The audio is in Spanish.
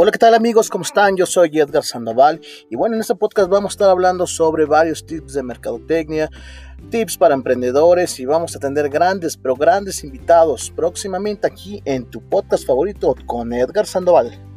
Hola, ¿qué tal amigos? ¿Cómo están? Yo soy Edgar Sandoval y bueno, en este podcast vamos a estar hablando sobre varios tips de mercadotecnia, tips para emprendedores y vamos a tener grandes, pero grandes invitados próximamente aquí en tu podcast favorito con Edgar Sandoval.